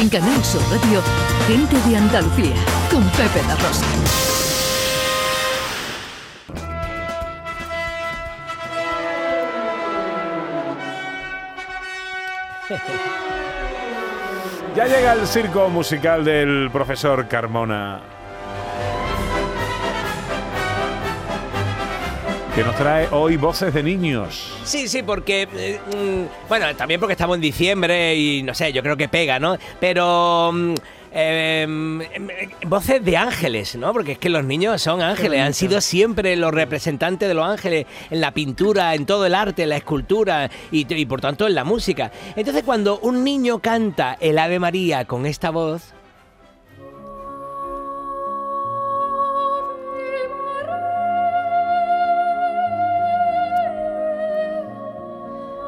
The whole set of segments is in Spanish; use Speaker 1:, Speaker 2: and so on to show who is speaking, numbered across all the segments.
Speaker 1: En Canal Sur Radio, Gente de Andalucía, con Pepe La Rosa.
Speaker 2: Ya llega el circo musical del profesor Carmona. Que nos trae hoy voces de niños.
Speaker 3: Sí, sí, porque. eh, mm, bueno, también porque estamos en diciembre y no sé, yo creo que pega, ¿no? Pero. mm, eh, voces de ángeles, ¿no? Porque es que los niños son ángeles, han sido siempre los representantes de los ángeles en la pintura, en todo el arte, en la escultura y, y por tanto en la música. Entonces, cuando un niño canta el Ave María con esta voz.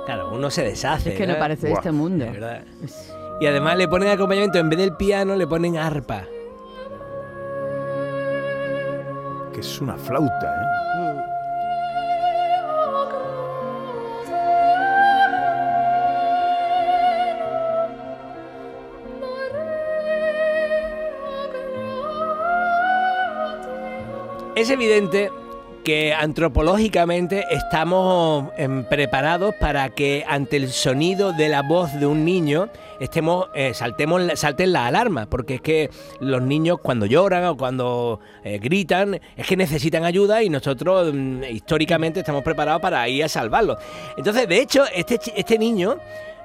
Speaker 3: Claro, uno se deshace.
Speaker 4: Es que no
Speaker 3: ¿no?
Speaker 4: parece de este mundo.
Speaker 3: De verdad. Y además le ponen acompañamiento, en vez del piano, le ponen arpa.
Speaker 2: Que es una flauta, ¿eh?
Speaker 3: Es evidente que antropológicamente estamos em, preparados para que ante el sonido de la voz de un niño estemos eh, saltemos salten las alarmas porque es que los niños cuando lloran o cuando eh, gritan es que necesitan ayuda y nosotros mm, históricamente estamos preparados para ir a salvarlos. Entonces de hecho este este niño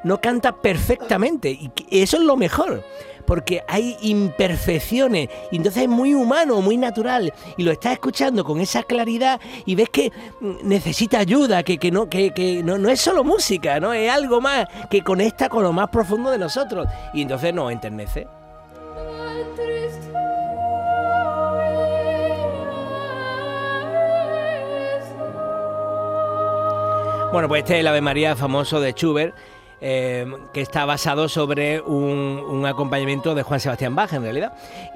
Speaker 3: no canta perfectamente y eso es lo mejor porque hay imperfecciones y entonces es muy humano, muy natural y lo estás escuchando con esa claridad y ves que mm, necesita ayuda, que, que no que, que no, no es solo música, no es algo más que conecta con lo más profundo de nosotros y entonces nos enternece. Bueno, pues este es el Ave María famoso de Schubert, eh, que está basado sobre un, un acompañamiento de Juan Sebastián Bach, en realidad.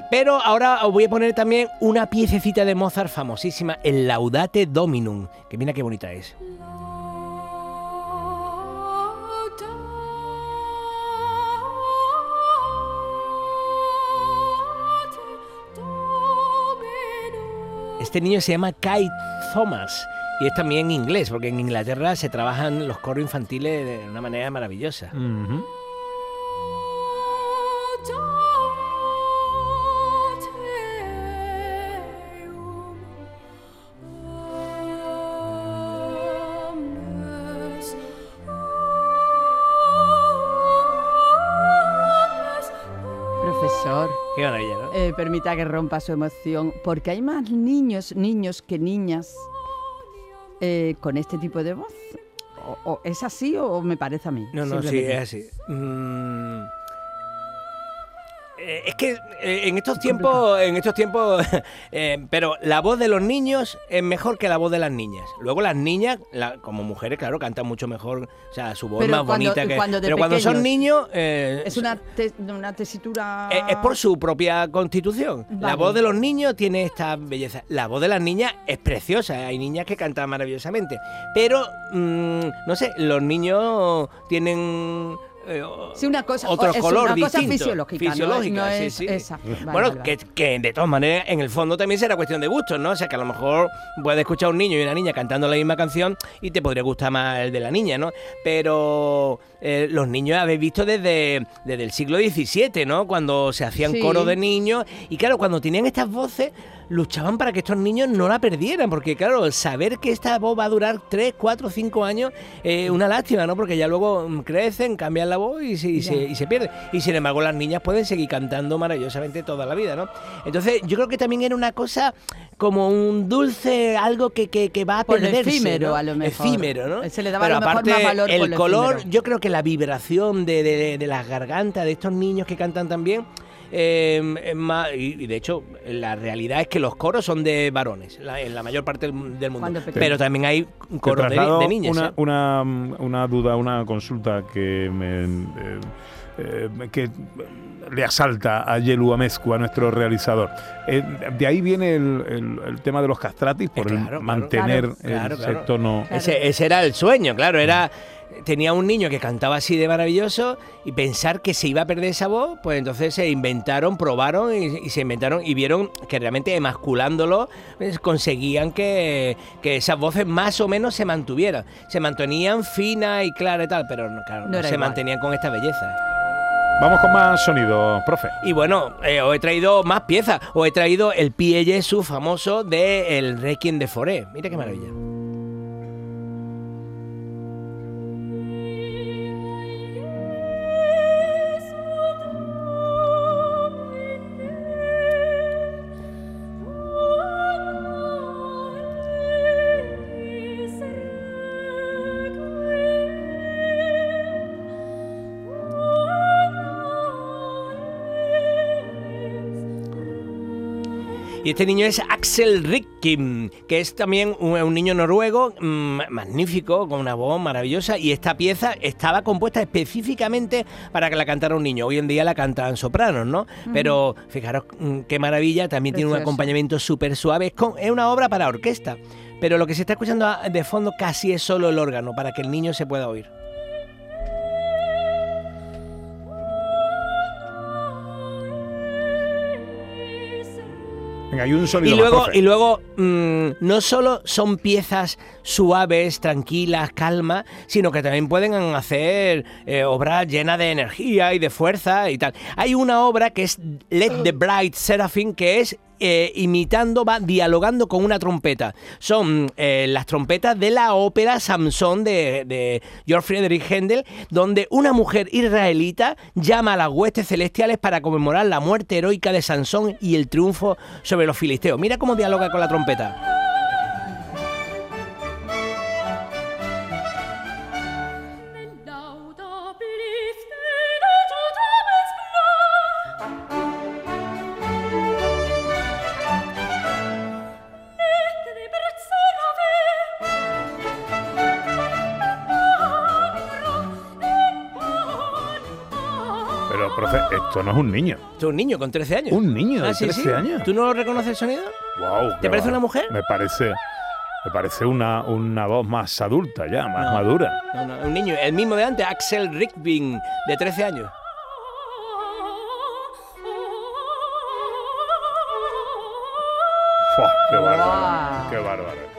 Speaker 3: Pero ahora os voy a poner también una piececita de Mozart famosísima, el Laudate Dominum, que mira qué bonita es. Este niño se llama Kai Thomas y es también inglés, porque en Inglaterra se trabajan los coros infantiles de una manera maravillosa.
Speaker 2: Ujú.
Speaker 4: Profesor,
Speaker 3: Qué maravilla, ¿no?
Speaker 4: eh, permita que rompa su emoción, porque hay más niños, niños que niñas eh, con este tipo de voz. O, o ¿Es así o me parece a mí?
Speaker 3: No, no, sí, es así. Mm. Eh, Es que eh, en estos tiempos, en estos tiempos, eh, pero la voz de los niños es mejor que la voz de las niñas. Luego las niñas, la- como mujeres, claro, cantan mucho mejor, o sea, su voz
Speaker 4: Pero
Speaker 3: más
Speaker 4: cuando-
Speaker 3: bonita que.
Speaker 4: cuando
Speaker 3: pero cuando son niños,
Speaker 4: Es una, te- una tesitura...
Speaker 3: es, es por su propia constitución. La voz de los niños tiene esta belleza. La voz de las niñas es preciosa. Hay niñas que cantan maravillosamente. Pero, mm, no sé, los niños tienen. Eh,
Speaker 4: Sí, una cosa,
Speaker 3: otro
Speaker 4: es
Speaker 3: color
Speaker 4: una cosa
Speaker 3: distinto,
Speaker 4: fisiológica, no es-
Speaker 3: fisiológica,
Speaker 4: no
Speaker 3: sí,
Speaker 4: es
Speaker 3: sí.
Speaker 4: esa. Vale,
Speaker 3: bueno,
Speaker 4: vale,
Speaker 3: que,
Speaker 4: vale.
Speaker 3: que de todas maneras, en el fondo también será cuestión de gustos, ¿no? O sea, que a lo mejor puedes escuchar a un niño y una niña cantando la misma canción y te podría gustar más el de la niña, ¿no? Pero eh, los niños habéis visto desde, desde el siglo XVII, ¿no? Cuando se hacían coros de niños y claro, cuando tenían estas voces luchaban para que estos niños no la perdieran, porque claro, saber que esta voz va a durar 3, 4, 5 años es una lástima, ¿no? Porque ya luego mm, crecen, cambian la voz y se, y se, y se pierde. Y sin embargo las niñas pueden seguir cantando maravillosamente toda la vida, ¿no? Entonces yo creo que también era una cosa como un dulce, algo que, que, que va a
Speaker 4: Por
Speaker 3: perderse.
Speaker 4: efímero,
Speaker 3: ¿no?
Speaker 4: a lo mejor.
Speaker 3: Efímero, ¿no?
Speaker 4: Se le daba
Speaker 3: Pero
Speaker 4: a lo mejor
Speaker 3: aparte,
Speaker 4: más valor
Speaker 3: el
Speaker 4: lo
Speaker 3: color,
Speaker 4: efímero.
Speaker 3: yo creo que la vibración de, de- de las gargantas de estos niños que cantan también. Eh, es más- y, y de hecho, la realidad es que los coros son de varones, la- en la mayor parte del, del mundo. Pero también hay coros de, niñas.
Speaker 2: Una,
Speaker 3: ¿eh?
Speaker 2: una, una duda, una consulta que me. eh, eh, que le asalta a Yelu Amezcu, a nuestro realizador. Eh, de ahí viene el, el- el tema de los castratis, por
Speaker 3: Eh,
Speaker 2: el
Speaker 3: claro,
Speaker 2: mantener
Speaker 4: Claro,
Speaker 2: el-
Speaker 3: claro,
Speaker 2: ese
Speaker 3: claro.
Speaker 2: tono.
Speaker 4: Claro.
Speaker 3: Ese, ese era el sueño, claro, era tenía un niño que cantaba así de maravilloso y pensar que se iba a perder esa voz, pues entonces se inventaron, probaron y, y se inventaron y vieron que realmente emasculándolo pues, conseguían que, que esas voces más o menos se mantuvieran. Se mantenían finas y claras y tal, pero no, claro,
Speaker 4: No
Speaker 3: se
Speaker 4: igual.
Speaker 3: mantenían con esta belleza.
Speaker 2: Vamos con más sonido, profe.
Speaker 3: Y bueno, eh, os he traído más piezas. Os he traído el Pie Jesu famoso de el Requiem de Foré. Mira qué maravilla. Y este niño es Axel Rikkim, que es también un, un niño noruego mm, magnífico, con una voz maravillosa. Y esta pieza estaba compuesta específicamente para que la cantara un niño. Hoy en día la cantan sopranos, ¿no? Pero fijaros mm, qué maravilla, también tiene un acompañamiento súper suave. Es, con- es una obra para orquesta. Pero lo que se está escuchando de fondo casi es solo el órgano, para que el niño se pueda oír.
Speaker 2: Venga, hay un sonido
Speaker 3: Y
Speaker 2: más,
Speaker 3: luego,
Speaker 2: profe.
Speaker 3: y luego mm, no solo son piezas suaves, tranquilas, calmas, sino que también pueden hacer eh, obras llenas de energía y de fuerza y tal. Hay una obra que es Let the Bright Seraphim, que es eh, imitando, va dialogando con una trompeta. Son eh, las trompetas de la ópera Samson de, de Georg Friedrich Händel, donde una mujer israelita llama a las huestes celestiales para conmemorar la muerte heroica de Sansón y el triunfo sobre los filisteos. Mira cómo dialoga con la trompeta.
Speaker 2: Esto no es un niño.
Speaker 3: Tú un niño con 13 años.
Speaker 2: Un niño de
Speaker 3: Ah, sí,
Speaker 2: 13
Speaker 3: sí.
Speaker 2: años.
Speaker 3: ¿Tú no reconoces el sonido?
Speaker 2: Wow,
Speaker 3: ¿Te parece una mujer?
Speaker 2: Me parece, me parece una, una voz más adulta ya, más
Speaker 3: No.
Speaker 2: madura.
Speaker 3: No, no, un niño, el mismo de antes, Axel Rickbing, de 13 años.
Speaker 2: ¡Qué bárbaro!
Speaker 4: Guau.
Speaker 2: ¡Qué bárbaro!